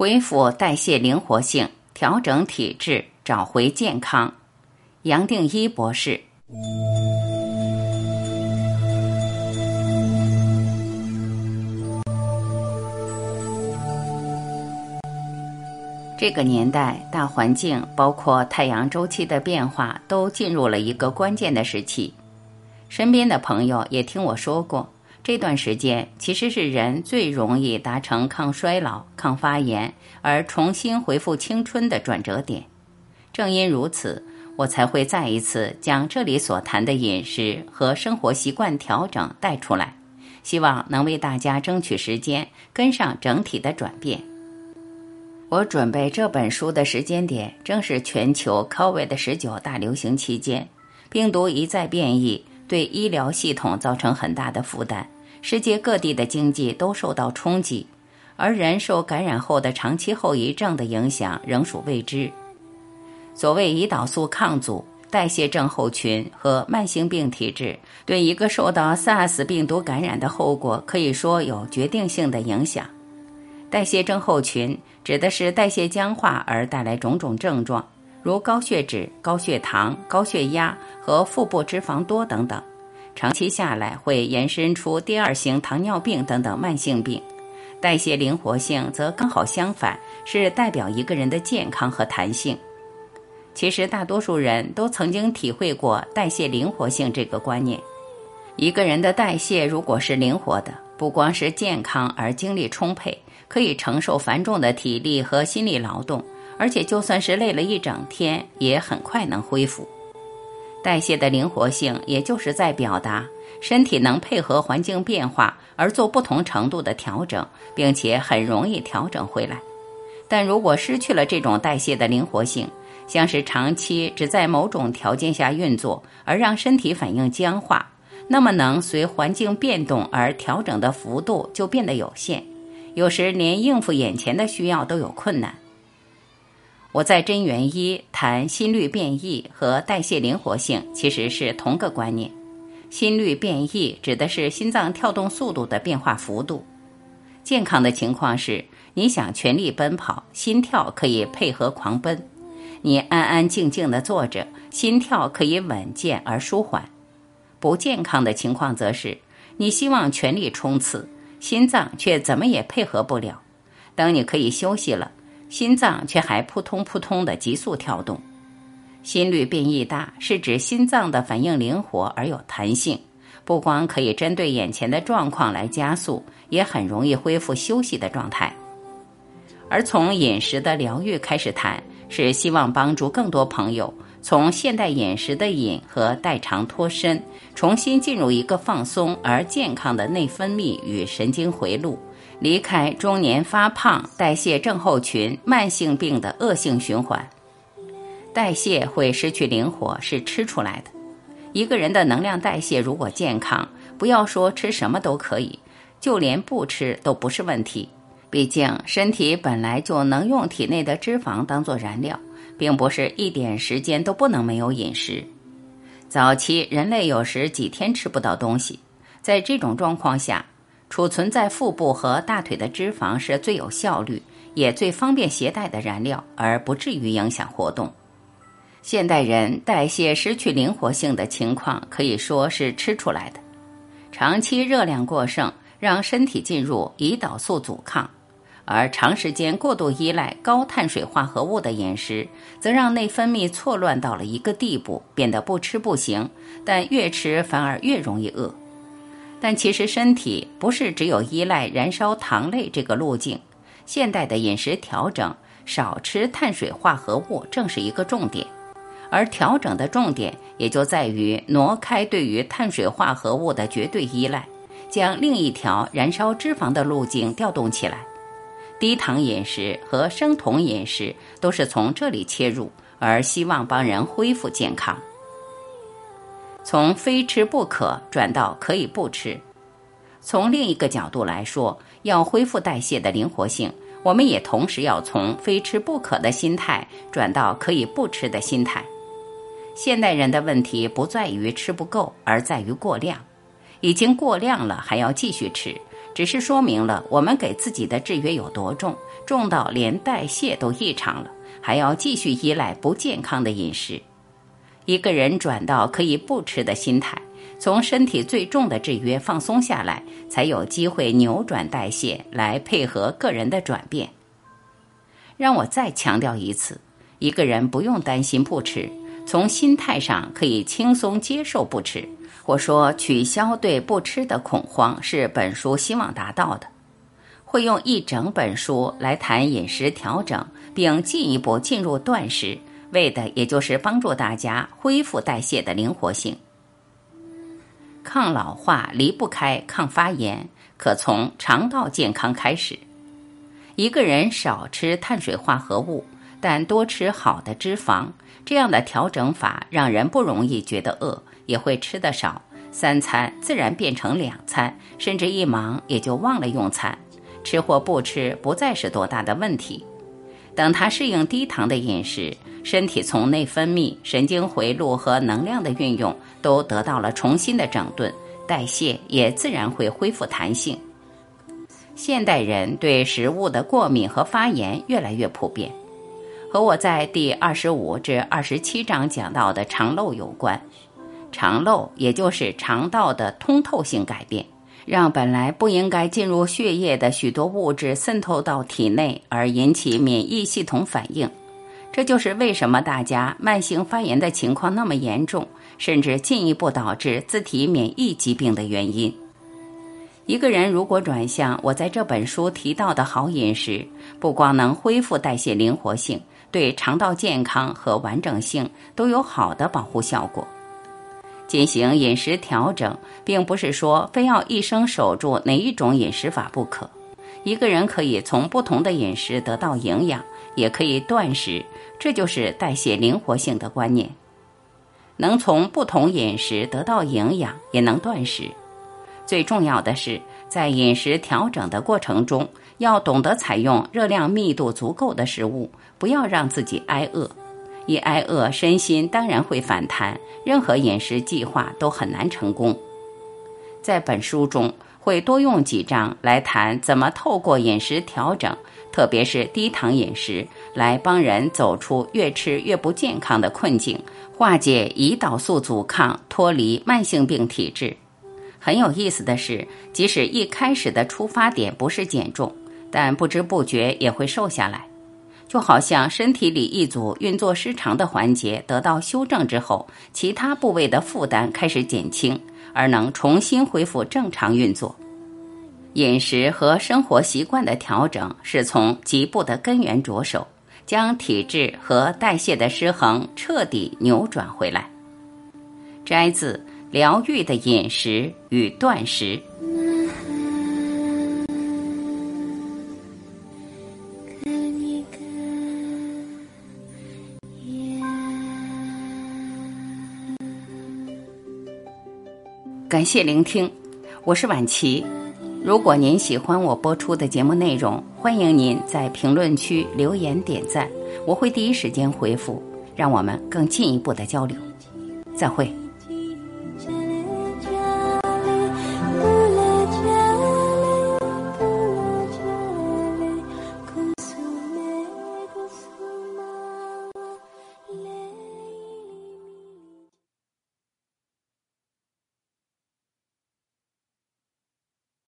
恢复代谢灵活性，调整体质，找回健康。杨定一博士。这个年代，大环境包括太阳周期的变化，都进入了一个关键的时期。身边的朋友也听我说过。这段时间其实是人最容易达成抗衰老、抗发炎而重新恢复青春的转折点。正因如此，我才会再一次将这里所谈的饮食和生活习惯调整带出来，希望能为大家争取时间，跟上整体的转变。我准备这本书的时间点正是全球 COVID 十九大流行期间，病毒一再变异。对医疗系统造成很大的负担，世界各地的经济都受到冲击，而人受感染后的长期后遗症的影响仍属未知。所谓胰岛素抗阻、代谢症候群和慢性病体质，对一个受到 SARS 病毒感染的后果可以说有决定性的影响。代谢症候群指的是代谢僵化而带来种种症状。如高血脂、高血糖、高血压和腹部脂肪多等等，长期下来会延伸出第二型糖尿病等等慢性病。代谢灵活性则刚好相反，是代表一个人的健康和弹性。其实大多数人都曾经体会过代谢灵活性这个观念。一个人的代谢如果是灵活的，不光是健康而精力充沛，可以承受繁重的体力和心理劳动。而且，就算是累了一整天，也很快能恢复。代谢的灵活性，也就是在表达身体能配合环境变化而做不同程度的调整，并且很容易调整回来。但如果失去了这种代谢的灵活性，像是长期只在某种条件下运作，而让身体反应僵化，那么能随环境变动而调整的幅度就变得有限，有时连应付眼前的需要都有困难。我在真元一谈心率变异和代谢灵活性，其实是同个观念。心率变异指的是心脏跳动速度的变化幅度。健康的情况是，你想全力奔跑，心跳可以配合狂奔；你安安静静的坐着，心跳可以稳健而舒缓。不健康的情况则是，你希望全力冲刺，心脏却怎么也配合不了。等你可以休息了。心脏却还扑通扑通的急速跳动，心率变异大是指心脏的反应灵活而有弹性，不光可以针对眼前的状况来加速，也很容易恢复休息的状态。而从饮食的疗愈开始谈，是希望帮助更多朋友从现代饮食的瘾和代偿脱身，重新进入一个放松而健康的内分泌与神经回路。离开中年发胖、代谢症候群、慢性病的恶性循环，代谢会失去灵活是吃出来的。一个人的能量代谢如果健康，不要说吃什么都可以，就连不吃都不是问题。毕竟身体本来就能用体内的脂肪当做燃料，并不是一点时间都不能没有饮食。早期人类有时几天吃不到东西，在这种状况下。储存在腹部和大腿的脂肪是最有效率也最方便携带的燃料，而不至于影响活动。现代人代谢失去灵活性的情况可以说是吃出来的。长期热量过剩让身体进入胰岛素阻抗，而长时间过度依赖高碳水化合物的饮食，则让内分泌错乱到了一个地步，变得不吃不行，但越吃反而越容易饿。但其实身体不是只有依赖燃烧糖类这个路径，现代的饮食调整，少吃碳水化合物正是一个重点，而调整的重点也就在于挪开对于碳水化合物的绝对依赖，将另一条燃烧脂肪的路径调动起来。低糖饮食和生酮饮食都是从这里切入，而希望帮人恢复健康。从非吃不可转到可以不吃，从另一个角度来说，要恢复代谢的灵活性，我们也同时要从非吃不可的心态转到可以不吃的心态。现代人的问题不在于吃不够，而在于过量。已经过量了还要继续吃，只是说明了我们给自己的制约有多重，重到连代谢都异常了，还要继续依赖不健康的饮食。一个人转到可以不吃的心态，从身体最重的制约放松下来，才有机会扭转代谢，来配合个人的转变。让我再强调一次，一个人不用担心不吃，从心态上可以轻松接受不吃，或说取消对不吃的恐慌，是本书希望达到的。会用一整本书来谈饮食调整，并进一步进入断食，为的也就是帮助大家恢复代谢的灵活性。抗老化离不开抗发炎，可从肠道健康开始。一个人少吃碳水化合物，但多吃好的脂肪，这样的调整法让人不容易觉得饿，也会吃得少，三餐自然变成两餐，甚至一忙也就忘了用餐。吃或不吃不再是多大的问题。等他适应低糖的饮食，身体从内分泌、神经回路和能量的运用都得到了重新的整顿，代谢也自然会恢复弹性。现代人对食物的过敏和发炎越来越普遍，和我在第二十五至二十七章讲到的肠漏有关。肠漏也就是肠道的通透性改变。让本来不应该进入血液的许多物质渗透到体内，而引起免疫系统反应。这就是为什么大家慢性发炎的情况那么严重，甚至进一步导致自体免疫疾病的原因。一个人如果转向我在这本书提到的好饮食，不光能恢复代谢灵活性，对肠道健康和完整性都有好的保护效果。进行饮食调整，并不是说非要一生守住哪一种饮食法不可。一个人可以从不同的饮食得到营养，也可以断食，这就是代谢灵活性的观念。能从不同饮食得到营养，也能断食。最重要的是，在饮食调整的过程中，要懂得采用热量密度足够的食物，不要让自己挨饿。一挨饿，身心当然会反弹。任何饮食计划都很难成功。在本书中，会多用几章来谈怎么透过饮食调整，特别是低糖饮食，来帮人走出越吃越不健康的困境，化解胰岛素阻抗，脱离慢性病体质。很有意思的是，即使一开始的出发点不是减重，但不知不觉也会瘦下来。就好像身体里一组运作失常的环节得到修正之后，其他部位的负担开始减轻，而能重新恢复正常运作。饮食和生活习惯的调整是从局部的根源着手，将体质和代谢的失衡彻底扭转回来。摘自《疗愈的饮食与断食》。感谢聆听，我是婉琪。如果您喜欢我播出的节目内容，欢迎您在评论区留言点赞，我会第一时间回复，让我们更进一步的交流。再会。